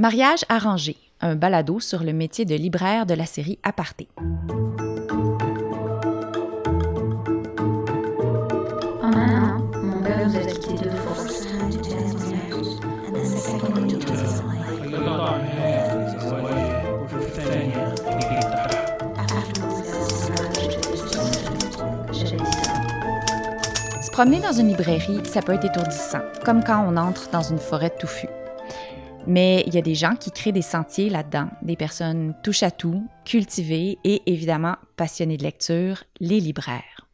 Mariage arrangé, un balado sur le métier de libraire de la série Aparté. En un an, mon père nous a quittés de force. Se promener dans une librairie, ça peut être étourdissant, comme quand on entre dans une forêt touffue. Mais il y a des gens qui créent des sentiers là-dedans, des personnes touche à tout, cultivées et évidemment passionnées de lecture, les libraires.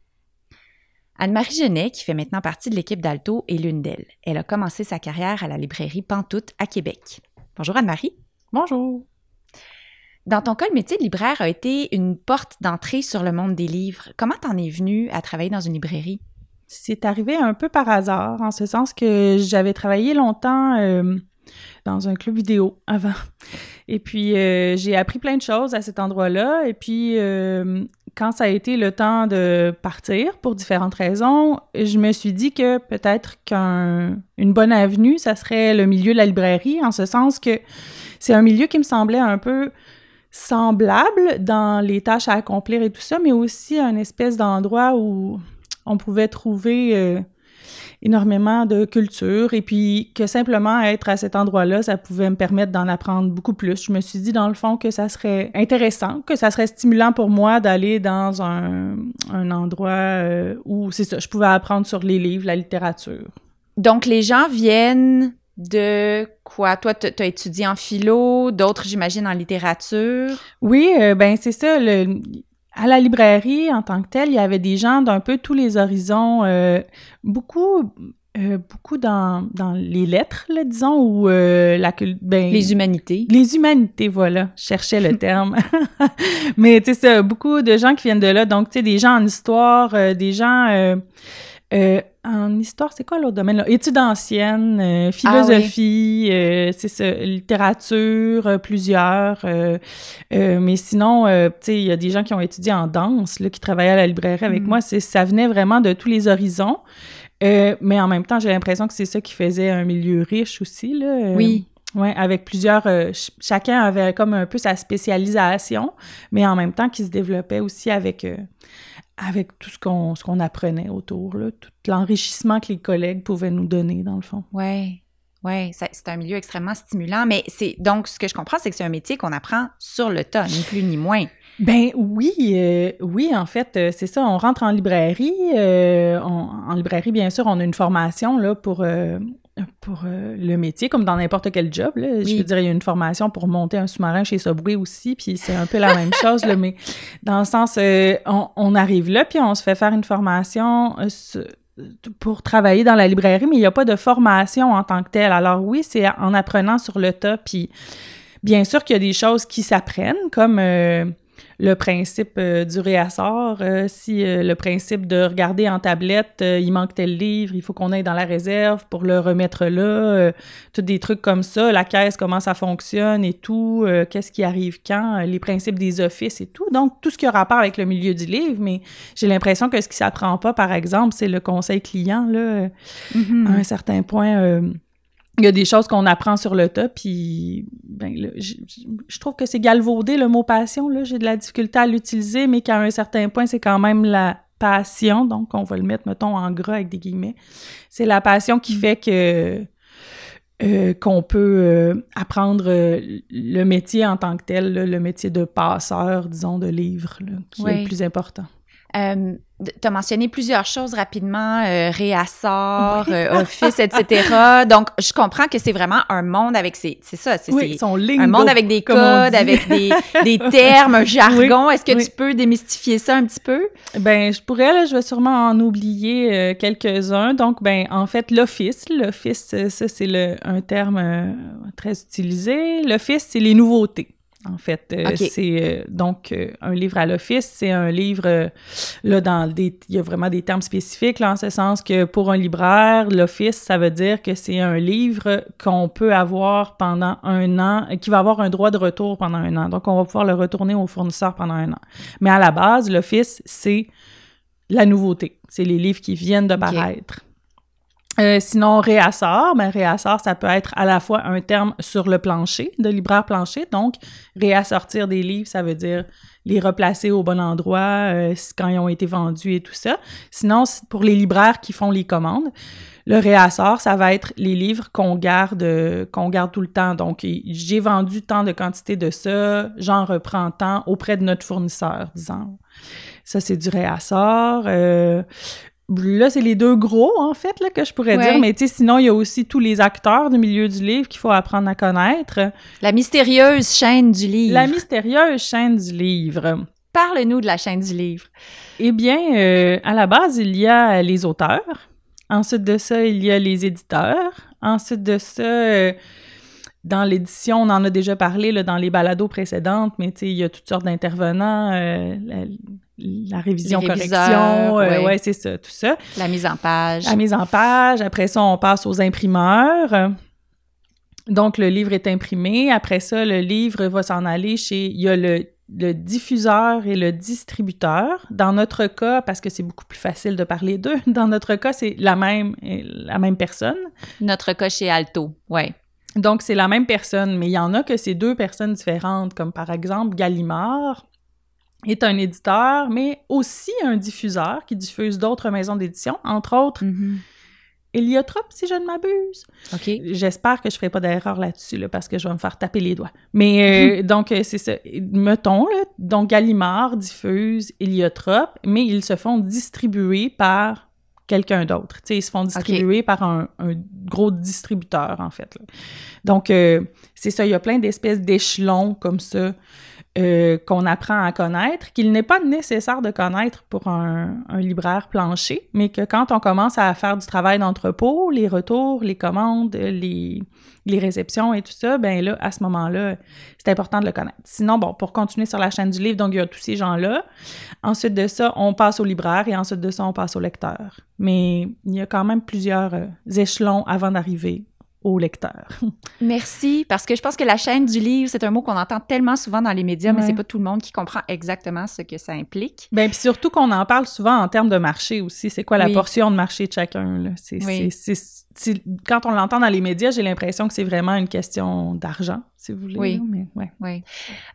Anne-Marie Genet, qui fait maintenant partie de l'équipe d'Alto, est l'une d'elles. Elle a commencé sa carrière à la librairie Pantoute à Québec. Bonjour Anne-Marie. Bonjour. Dans ton cas, le métier de libraire a été une porte d'entrée sur le monde des livres. Comment t'en es venue à travailler dans une librairie? C'est arrivé un peu par hasard, en ce sens que j'avais travaillé longtemps euh, dans un club vidéo avant. Et puis, euh, j'ai appris plein de choses à cet endroit-là. Et puis, euh, quand ça a été le temps de partir, pour différentes raisons, je me suis dit que peut-être qu'une bonne avenue, ça serait le milieu de la librairie, en ce sens que c'est un milieu qui me semblait un peu semblable dans les tâches à accomplir et tout ça, mais aussi un espèce d'endroit où on pouvait trouver euh, énormément de culture et puis que simplement être à cet endroit-là, ça pouvait me permettre d'en apprendre beaucoup plus. Je me suis dit dans le fond que ça serait intéressant, que ça serait stimulant pour moi d'aller dans un, un endroit euh, où, c'est ça, je pouvais apprendre sur les livres, la littérature. Donc, les gens viennent de quoi? Toi, tu as étudié en philo, d'autres, j'imagine, en littérature. Oui, euh, ben c'est ça. Le, à la librairie, en tant que telle, il y avait des gens d'un peu tous les horizons, euh, beaucoup, euh, beaucoup dans, dans les lettres, là, disons, ou euh, la ben, Les humanités. Les humanités, voilà. Je cherchais le terme. Mais tu sais, beaucoup de gens qui viennent de là. Donc, tu sais, des gens en histoire, euh, des gens euh, en histoire, c'est quoi l'autre domaine? Là? Études anciennes, euh, philosophie, euh, c'est ça, littérature, plusieurs. mais sinon, tu sais, il y a des gens qui ont étudié en danse, là, qui travaillaient à la librairie avec Mm. moi. C'est, ça venait vraiment de tous les horizons. Mais en même temps, j'ai l'impression que c'est ça qui faisait un milieu riche aussi, là. Euh, Oui. Avec plusieurs. euh, ch- chacun avait comme un peu sa spécialisation, mais en même temps qui se développait aussi avec, euh, avec tout ce qu'on ce qu'on apprenait autour, là, tout l'enrichissement que les collègues pouvaient nous donner, dans le fond. Ouais, ça- c'est un milieu extrêmement stimulant, mais c'est donc ce que je comprends, c'est que c'est un métier qu'on apprend sur le tas, ni plus ni moins. Ben oui, euh, oui, en fait, euh, c'est ça. On rentre en librairie. euh, on- en librairie, bien sûr, on a une formation là pour pour euh, le métier, comme dans n'importe quel job. Là. Je veux dire, il y a une formation pour monter un sous-marin chez Subway aussi, puis c'est un peu la même chose, là, mais dans le sens, euh, on, on arrive là, puis on se fait faire une formation euh, pour travailler dans la librairie, mais il n'y a pas de formation en tant que telle. Alors oui, c'est en apprenant sur le tas, puis bien sûr qu'il y a des choses qui s'apprennent, comme euh, le principe euh, du réassort. euh, si euh, le principe de regarder en tablette, il manque tel livre, il faut qu'on aille dans la réserve pour le remettre là, tous des trucs comme ça, la caisse, comment ça fonctionne et tout, qu'est-ce qui arrive quand, les principes des offices et tout. Donc, tout ce qui a rapport avec le milieu du livre, mais j'ai l'impression que ce qui s'apprend pas, par exemple, c'est le conseil client, là, Mm-hmm. à un certain point, il y a des choses qu'on apprend sur le tas, puis ben, là, je, trouve que c'est galvaudé le mot passion, là, j'ai de la difficulté à l'utiliser, mais qu'à un certain point, c'est quand même la passion, donc on va le mettre, mettons, en gras avec des guillemets. C'est la passion qui fait que euh, qu'on peut euh, apprendre euh, le métier en tant que tel, là, le métier de passeur, disons, de livres, là, qui est le plus important. Euh, tu as mentionné plusieurs choses rapidement, euh, réassort, euh, office, etc. Donc, je comprends que c'est vraiment un monde avec ses... C'est ça, c'est Oui, son lingo, un monde avec des codes, avec des, des termes, un jargon. Est-ce que tu peux démystifier ça un petit peu? Ben, je pourrais, là, je vais sûrement en oublier euh, quelques-uns. Donc, ben, en fait, l'office, l'office, ça, c'est un terme très utilisé. L'office, c'est les nouveautés. En fait, Euh, c'est euh, donc euh, un livre à l'office, c'est un livre là dans des, il y a vraiment des termes spécifiques là en ce sens que pour un libraire, l'office, ça veut dire que c'est un livre qu'on peut avoir pendant un an, qui va avoir un droit de retour pendant un an. Donc, on va pouvoir le retourner au fournisseur pendant un an. Mais à la base, l'office, c'est la nouveauté. C'est les livres qui viennent de paraître. Euh, sinon, réassort, ben réassort, ça peut être à la fois un terme sur le plancher, de libraire plancher. Donc, réassortir des livres, ça veut dire les replacer au bon endroit euh, quand ils ont été vendus et tout ça. Sinon, pour les libraires qui font les commandes, le réassort, ça va être les livres qu'on garde, qu'on garde tout le temps. Donc, j'ai vendu tant de quantité de ça, j'en reprends tant auprès de notre fournisseur, disons. Ça, c'est du réassort. Euh, Là, c'est les deux gros, en fait, là, que je pourrais dire. Mais tu sais, sinon, il y a aussi tous les acteurs du milieu du livre qu'il faut apprendre à connaître. La mystérieuse chaîne du livre. La mystérieuse chaîne du livre. Parle-nous de la chaîne du livre. Eh bien, euh, à la base, il y a les auteurs. Ensuite de ça, il y a les éditeurs. Ensuite de ça, euh, dans l'édition, on en a déjà parlé là, dans les balados précédentes, mais il y a toutes sortes d'intervenants, euh, la, révision, correction, euh, ouais, c'est ça, tout ça. La mise en page. La mise en page. Après ça, on passe aux imprimeurs. Donc, le livre est imprimé. Après ça, le livre va s'en aller chez... Il y a le, le, diffuseur et le distributeur. Dans notre cas, parce que c'est beaucoup plus facile de parler d'eux, dans notre cas, c'est la même, la même personne. Notre cas chez Alto, ouais. Donc, c'est la même personne, mais il y en a que c'est deux personnes différentes, comme par exemple Gallimard est un éditeur, mais aussi un diffuseur qui diffuse d'autres maisons d'édition, entre autres mm si je ne m'abuse. OK. J'espère que je ne ferai pas d'erreur là-dessus, là, parce que je vais me faire taper les doigts. Mais euh, donc, euh, c'est ça. Mettons, là, donc Gallimard diffuse Héliotrope, mais ils se font distribuer par quelqu'un d'autre. ils se font distribuer par un, gros distributeur, en fait. Donc, euh, c'est ça, il y a plein d'espèces d'échelons comme ça euh, qu'on apprend à connaître, qu'il n'est pas nécessaire de connaître pour un, libraire plancher, mais que quand on commence à faire du travail d'entrepôt, les retours, les commandes, les, les réceptions et tout ça, ben là, à ce moment-là, c'est important de le connaître. Sinon, bon, pour continuer sur la chaîne du livre, donc il y a tous ces gens-là. Ensuite de ça, on passe au libraire et ensuite de ça, on passe au lecteur. Mais il y a quand même plusieurs euh, échelons avant d'arriver au lecteur. Merci, parce que je pense que la chaîne du livre, c'est un mot qu'on entend tellement souvent dans les médias, mais c'est pas tout le monde qui comprend exactement ce que ça implique. Bien, puis surtout qu'on en parle souvent en termes de marché aussi. C'est quoi la portion de marché de chacun? Là? C'est, quand on l'entend dans les médias, j'ai l'impression que c'est vraiment une question d'argent, si vous voulez. Oui. mais, ouais. oui.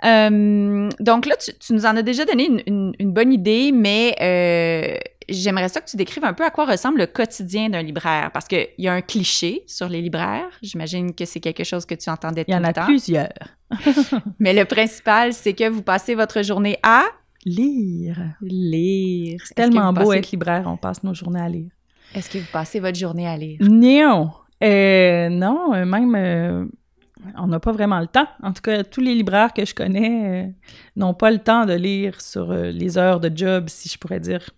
Euh, donc là, tu, nous en as déjà donné une, bonne idée, mais euh, j'aimerais ça que tu décrives un peu à quoi ressemble le quotidien d'un libraire, parce qu'il y a un cliché sur les libraires. J'imagine que c'est quelque chose que tu entendais tout le temps. Il y en a plusieurs. Mais le principal, c'est que vous passez votre journée à lire. Lire. C'est tellement beau être libraire, on passe nos journées à lire. Est-ce que vous passez votre journée à lire? Non. Euh, non, euh, même... Euh, on n'a pas vraiment le temps. En tout cas, tous les libraires que je connais n'ont pas le temps de lire sur les heures de job, si je pourrais dire.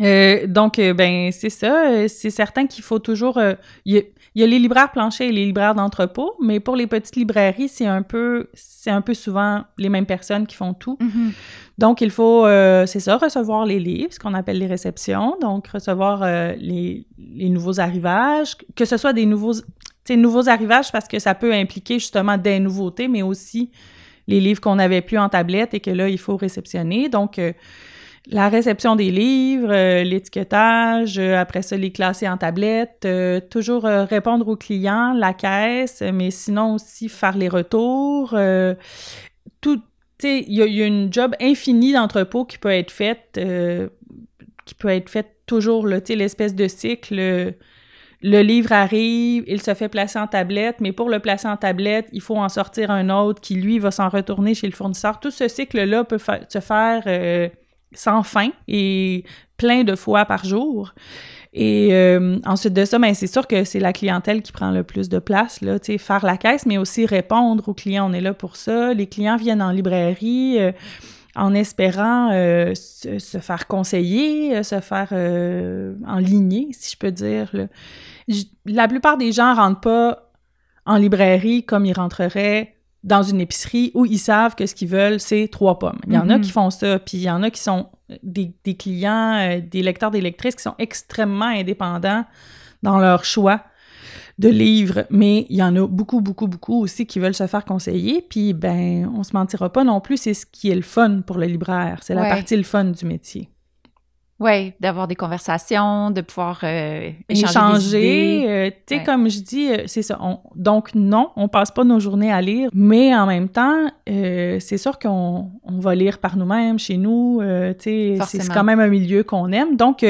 Euh, donc, euh, ben, c'est ça. Euh, c'est certain qu'il faut toujours. Il y, a les libraires planchers et les libraires d'entrepôt, mais pour les petites librairies, c'est un peu, c'est un peu souvent les mêmes personnes qui font tout. Mm-hmm. Donc, il faut, c'est ça, recevoir les livres, ce qu'on appelle les réceptions. Donc, recevoir les, les, nouveaux arrivages, que ce soit des nouveaux, nouveaux arrivages parce que ça peut impliquer justement des nouveautés, mais aussi les livres qu'on n'avait plus en tablette et que là, il faut réceptionner. Donc, la réception des livres, euh, l'étiquetage, euh, après ça, les classer en tablette, euh, toujours répondre aux clients, la caisse, mais sinon aussi faire les retours. tout, il y, y, a une job infinie d'entrepôt qui peut être faite, qui peut être faite toujours, l'espèce de cycle. Le livre arrive, il se fait placer en tablette, mais pour le placer en tablette, il faut en sortir un autre qui, lui, va s'en retourner chez le fournisseur. Tout ce cycle-là peut se faire sans fin et plein de fois par jour. Et euh, ensuite de ça, ben, c'est sûr que c'est la clientèle qui prend le plus de place, là, faire la caisse, mais aussi répondre aux clients, on est là pour ça. Les clients viennent en librairie euh, en espérant euh, se, faire conseiller, se faire enligner, si je peux dire. la plupart des gens rentrent pas en librairie comme ils rentreraient dans une épicerie où ils savent que ce qu'ils veulent, c'est trois pommes. Il y en a mhm. qui font ça, puis il y en a qui sont des, clients, euh, des lecteurs, des lectrices qui sont extrêmement indépendants dans leur choix de livres, mais il y en a beaucoup, beaucoup, beaucoup aussi qui veulent se faire conseiller, puis ben, on se mentira pas non plus, c'est ce qui est le fun pour le libraire, c'est la partie le fun du métier. Oui, d'avoir des conversations, de pouvoir euh, échanger. échanger. euh, tu sais, Ouais. comme je dis, euh, c'est ça. on- donc, non, on passe pas nos journées à lire, mais en même temps, euh, c'est sûr qu'on on va lire par nous-mêmes chez nous. euh, tu sais, c'est- quand même un milieu qu'on aime. Donc,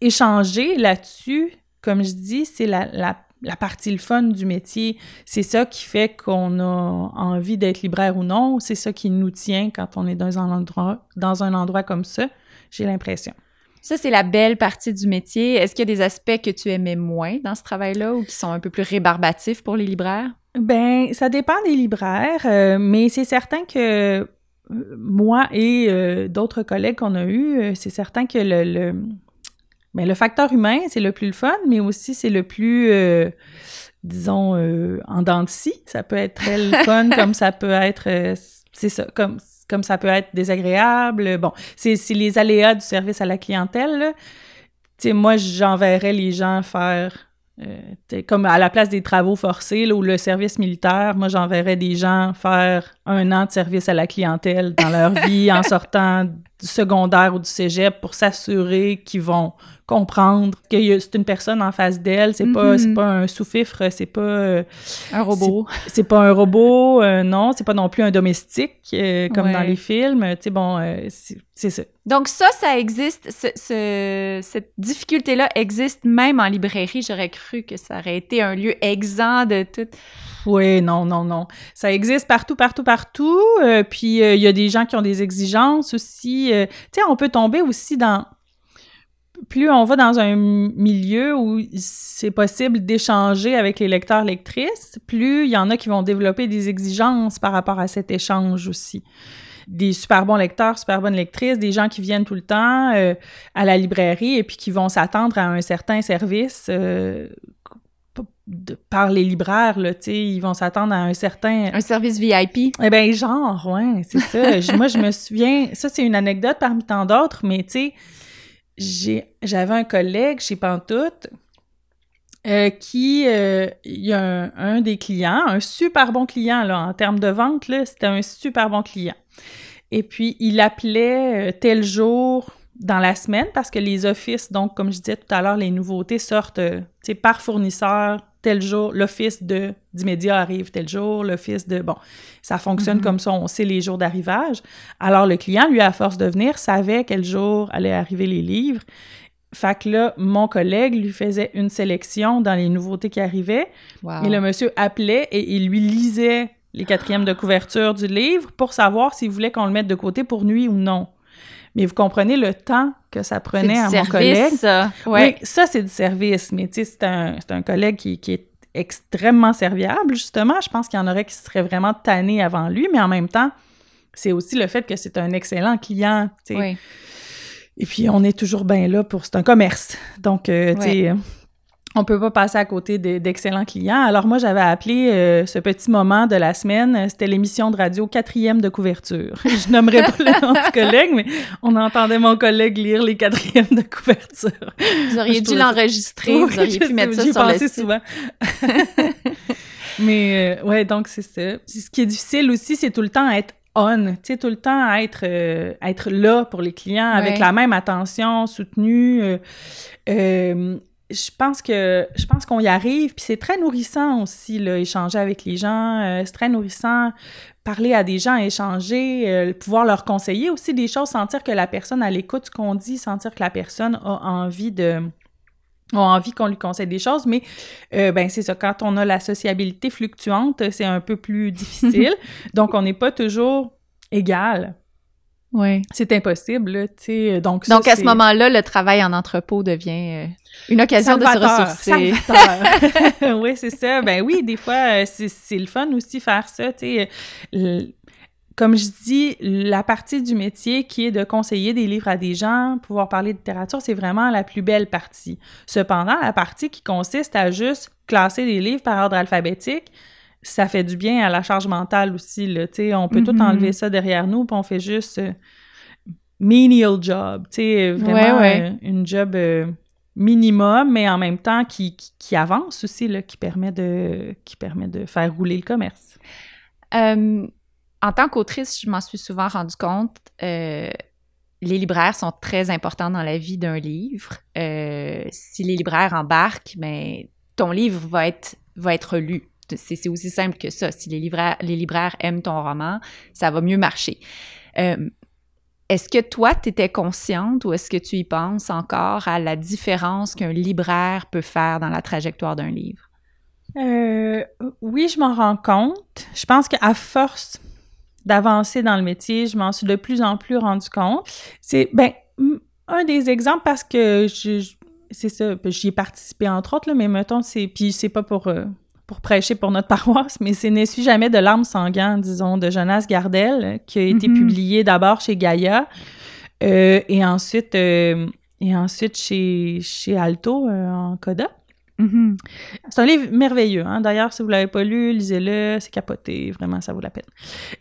échanger là-dessus, comme je dis, c'est la, la, la partie le fun du métier. C'est ça qui fait qu'on a envie d'être libraire ou non. C'est ça qui nous tient quand on est dans un endroit, dans un endroit comme ça, j'ai l'impression. Ça, c'est la belle partie du métier. Est-ce qu'il y a des aspects que tu aimais moins dans ce travail-là ou qui sont un peu plus rébarbatifs pour les libraires? Ben, ça dépend des libraires, euh, mais c'est certain que euh, moi et euh, d'autres collègues qu'on a eus, c'est certain que le, le, ben, le facteur humain, c'est le plus le fun, mais aussi c'est le plus, euh, disons, en dents de scie. Ça peut être très le fun, comme ça peut être, c'est ça, comme, comme ça peut être désagréable. Bon, c'est c'est les aléas du service à la clientèle. Tu sais, moi, j'enverrais les gens faire euh, comme à la place des travaux forcés là, ou le service militaire, moi j'enverrais des gens faire un an de service à la clientèle dans leur vie en sortant du secondaire ou du cégep pour s'assurer qu'ils vont comprendre que c'est une personne en face d'elle, c'est pas c'est pas un sous-fifre, c'est pas euh, Un robot. c'est pas un robot, euh, non, c'est pas non plus un domestique euh, comme Ouais. dans les films, tu sais bon euh, c'est ça. Donc ça, ça existe, ce- ce- cette difficulté-là existe même en librairie. J'aurais cru que ça aurait été un lieu exempt de tout. Oui, non, non, non. Ça existe partout, partout, partout. Euh, puis euh, il y a des gens qui ont des exigences aussi. Euh, tu sais, on peut tomber aussi dans. Plus on va dans un milieu où c'est possible d'échanger avec les lecteurs, lectrices, plus il y en a qui vont développer des exigences par rapport à cet échange aussi. Des super bons lecteurs, super bonnes lectrices, des gens qui viennent tout le temps à la librairie et puis qui vont s'attendre à un certain service de- par les libraires, là, tu sais, ils vont s'attendre à un certain... Un service VIP. Eh bien, genre, ouais, c'est ça. Moi, je me souviens, ça, c'est une anecdote parmi tant d'autres, mais tu sais, j'avais un collègue chez Pantoute euh, qui, euh, il y a un, un des clients, un super bon client, là, en termes de vente, là, c'était un super bon client. Et puis, il appelait euh, tel jour dans la semaine parce que les offices, donc, comme je disais tout à l'heure, les nouveautés sortent, euh, par fournisseur, tel jour, l'office de d'immédiat arrive tel jour, l'office de... Bon, ça fonctionne Mhm. comme ça, on sait les jours d'arrivage. Alors, le client, lui, à force de venir, savait quel jour allaient arriver les livres. Fait que là, mon collègue lui faisait une sélection dans les nouveautés qui arrivaient. Wow. Et le monsieur appelait et il lui lisait les quatrièmes de couverture du livre pour savoir s'il voulait qu'on le mette de côté pour nuit ou non. Mais vous comprenez le temps que ça prenait à mon collègue? ça. Ouais. Oui, ça, c'est du service. Mais tu sais, c'est un, un collègue qui, qui est extrêmement serviable, justement. Je pense qu'il y en aurait qui seraient vraiment tannés avant lui, mais en même temps, c'est aussi le fait que c'est un excellent client. tu sais. Oui. Et puis, on est toujours bien là pour... C'est un commerce. Donc, euh, tu sais, on peut pas passer à côté de- d'excellents clients. Alors, moi, j'avais appelé euh, ce petit moment de la semaine, c'était l'émission de radio quatrième de couverture. Je nommerai pas le nom du collègue, mais on entendait mon collègue lire les quatrièmes de couverture. Vous auriez dû l'enregistrer, Oui, vous auriez pu mettre ça sur le pensé site. souvent. Mais euh, ouais, donc c'est ça. Ce qui est difficile aussi, c'est tout le temps être on, tu sais, tout le temps être, euh, être là pour les clients avec Ouais. la même attention soutenue. euh, euh, je pense que je pense qu'on y arrive, puis c'est très nourrissant aussi, là, échanger avec les gens. euh, c'est très nourrissant parler à des gens, échanger, euh, pouvoir leur conseiller aussi des choses, sentir que la personne à l'écoute ce qu'on dit, sentir que la personne a envie de a envie qu'on lui conseille des choses, mais euh, ben c'est ça, quand on a la sociabilité fluctuante, c'est un peu plus difficile. Donc, on n'est pas toujours égal. Oui. C'est impossible, tu sais. Donc, ça, Donc, à ce moment-là, le travail en entrepôt devient euh, une occasion de se ressourcer. oui, c'est ça. Ben oui, des fois, euh, c'est le fun aussi faire ça, tu sais. Comme je dis, la partie du métier qui est de conseiller des livres à des gens, pouvoir parler de littérature, c'est vraiment la plus belle partie. Cependant, la partie qui consiste à juste classer des livres par ordre alphabétique, ça fait du bien à la charge mentale aussi, là, tu sais. On peut tout Mhm. enlever ça derrière nous, puis on fait juste euh, menial job, tu sais, vraiment Ouais, ouais. euh, une job euh, minimum, mais en même temps qui, qui, qui avance aussi, là, qui permet de qui permet de faire rouler le commerce. Euh, en tant qu'autrice, je m'en suis souvent rendu compte. euh, les libraires sont très importants dans la vie d'un livre. Euh, si les libraires embarquent, mais ton livre va être, va être lu. C'est aussi simple que ça. Si les libraires, aiment ton roman, ça va mieux marcher. Euh, est-ce que toi, tu étais consciente ou est-ce que tu y penses encore à la différence qu'un libraire peut faire dans la trajectoire d'un livre? Euh, oui, je m'en rends compte. Je pense qu'à force d'avancer dans le métier, je m'en suis de plus en plus rendu compte. C'est, ben, un des exemples parce que c'est ça, j'y ai participé entre autres, mais mettons, c'est, puis c'est pas pour, euh, pour prêcher pour notre paroisse, mais c'est Ne suis jamais de larmes sanguin, disons, de Jonas Gardel, qui a été mm-hmm. publié d'abord chez Gaïa euh, et ensuite, et ensuite chez, chez Alto en Coda. Mm-hmm. C'est un livre merveilleux. Hein. D'ailleurs, si vous ne l'avez pas lu, lisez-le. C'est capoté. Vraiment, ça vaut la peine.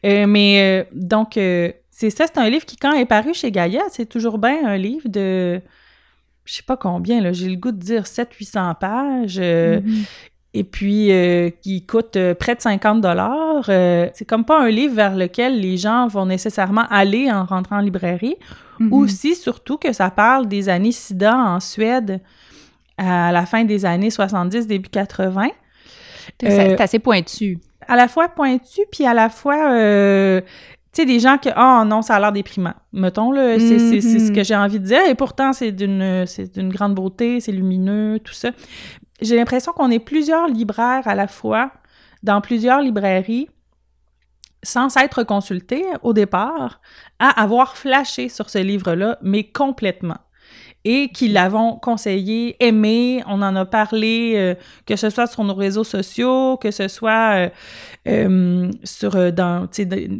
Euh, mais euh, donc, euh, c'est ça. C'est un livre qui, quand est paru chez Gaïa, c'est toujours bien un livre de. Je sais pas combien, j'ai le goût de dire 700-800 pages. Mm-hmm. Et puis, qui coûte près de 50 dollars. c'est comme pas un livre vers lequel les gens vont nécessairement aller en rentrant en librairie. Mm-hmm. Aussi, surtout que ça parle des années SIDA en Suède à la fin des années 70, début 80. C'est assez pointu. À la fois pointu, puis à la fois, euh, tu sais, des gens que, oh non, ça a l'air déprimant. Mettons, là, c'est ce mm-hmm. que j'ai envie de dire. Et pourtant, c'est d'une grande beauté, c'est lumineux, tout ça. J'ai l'impression qu'on est plusieurs libraires à la fois dans plusieurs librairies sans s'être consultés au départ, à avoir flashé sur ce livre-là, mais complètement et qui l'avons conseillé, aimé. On en a parlé, euh, que ce soit sur nos réseaux sociaux, que ce soit euh, euh, sur dans,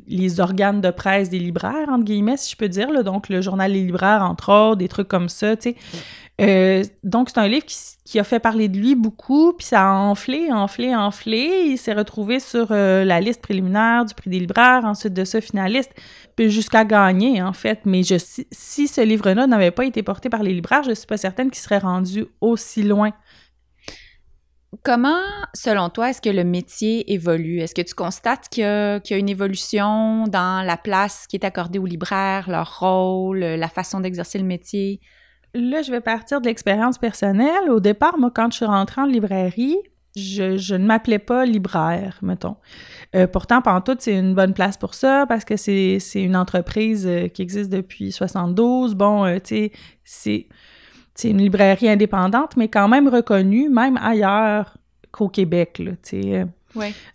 les organes de presse des libraires, entre guillemets, si je peux dire. Donc, le journal Les libraires, entre autres, des trucs comme ça. sais. Euh, donc, c'est un livre qui, a fait parler de lui beaucoup, puis ça a enflé, enflé, enflé. Il s'est retrouvé sur euh, la liste préliminaire du prix des libraires, ensuite de ça, finaliste, puis jusqu'à gagner, en fait. Mais je, si, ce livre-là n'avait pas été porté par les libraires, je ne suis pas certaine qu'il serait rendu aussi loin. Comment, selon toi, est-ce que le métier évolue? Est-ce que tu constates qu'il y, y, a une évolution dans la place qui est accordée aux libraires, leur rôle, la façon d'exercer le métier? Là, je vais partir de l'expérience personnelle. Au départ, moi, quand je suis rentrée en librairie, je, ne m'appelais pas libraire, mettons. Euh, pourtant, tout, c'est une bonne place pour ça parce que c'est une entreprise euh, qui existe depuis 72. Bon, euh, tu sais, c'est une librairie indépendante, mais quand même reconnue, même ailleurs qu'au Québec, tu.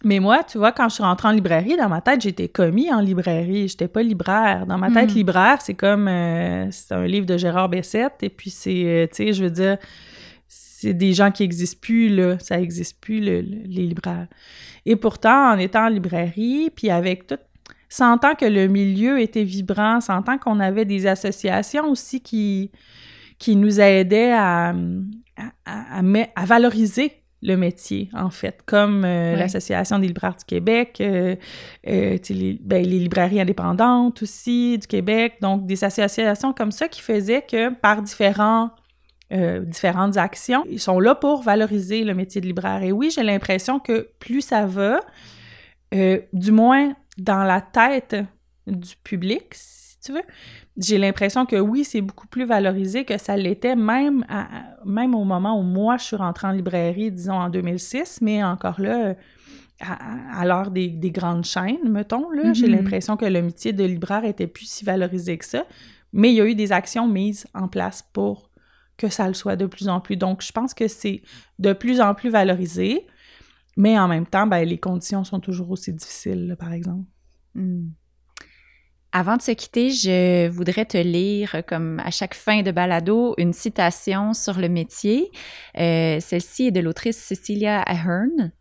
Mais moi, tu vois, quand je suis rentrée en librairie, dans ma tête, j'étais commis en librairie. J'étais pas libraire. Dans ma tête, hmm. libraire, c'est comme euh, c'est un livre de Gérard Bessette. Et puis c'est, euh, tu sais, je veux dire, c'est des gens qui n'existent plus, là. Ça n'existe plus, les libraires. Et pourtant, en étant en librairie, puis avec tout sentant que le milieu était vibrant, sentant qu'on avait des associations aussi qui, qui nous aidaient à, à, à valoriser le métier, en fait, comme euh, l'Association des libraires du Québec, euh, euh, les, ben, les, librairies indépendantes aussi du Québec, donc des associations comme ça qui faisaient que par différents, différentes actions, ils sont là pour valoriser le métier de libraire. Et oui, j'ai l'impression que plus ça va, du moins dans la tête du public, tu veux, j'ai l'impression que oui, c'est beaucoup plus valorisé que ça l'était même, même au moment où moi, je suis rentrée en librairie, disons en 2006, mais encore là, à, l'heure des, grandes chaînes, mettons, là, j'ai mm-hmm. l'impression que le métier de libraire était plus si valorisé que ça, mais il y a eu des actions mises en place pour que ça le soit de plus en plus. Donc, je pense que c'est de plus en plus valorisé, mais en même temps, ben, les conditions sont toujours aussi difficiles, par exemple. Mm. Avant de se quitter, je voudrais te lire, comme à chaque fin de balado, une citation sur le métier. Euh, celle-ci est de l'autrice Cecilia Ahern.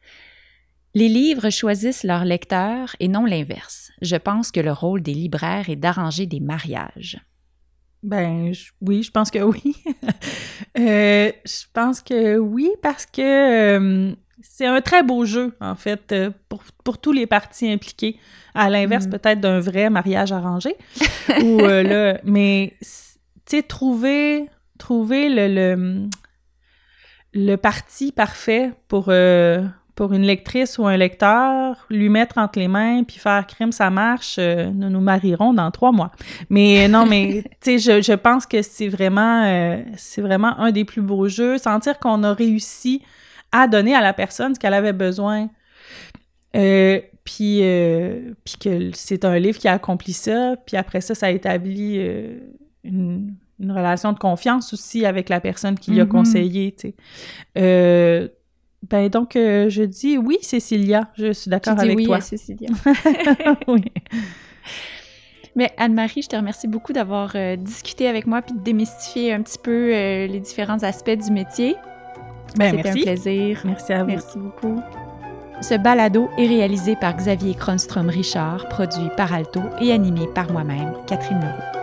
Les livres choisissent leurs lecteurs et non l'inverse. Je pense que le rôle des libraires est d'arranger des mariages. Ben oui, je pense que oui. Euh, je pense que oui parce que euh, c'est un très beau jeu, en fait, euh, pour, pour tous les partis impliqués. À l'inverse, mm. peut-être d'un vrai mariage arrangé. ou euh, là, mais, tu sais, trouver, trouver le, le, le, parti parfait pour, pour une lectrice ou un lecteur, lui mettre entre les mains puis faire crime, ça marche, euh, nous nous marierons dans trois mois. Mais non, mais tu sais, je, je, pense que c'est vraiment, euh, c'est vraiment un des plus beaux jeux. Sentir qu'on a réussi à donner à la personne ce qu'elle avait besoin. Euh, puis, puis que c'est un livre qui a accompli ça. Puis après ça, ça a établi une, une, relation de confiance aussi avec la personne qui lui a mm-hmm. conseillé, tu sais. Ben donc, euh, je dis oui, Cécilia. Je suis d'accord avec oui toi. À Cécilia. oui. Mais Anne-Marie, je te remercie beaucoup d'avoir euh, discuté avec moi puis de démystifier un petit peu euh, les différents aspects du métier. Ben, C'était un plaisir. Merci à vous. Merci beaucoup. Ce balado est réalisé par Xavier Kronstrom-Richard, produit par Alto et animé par moi-même, Catherine Leroux.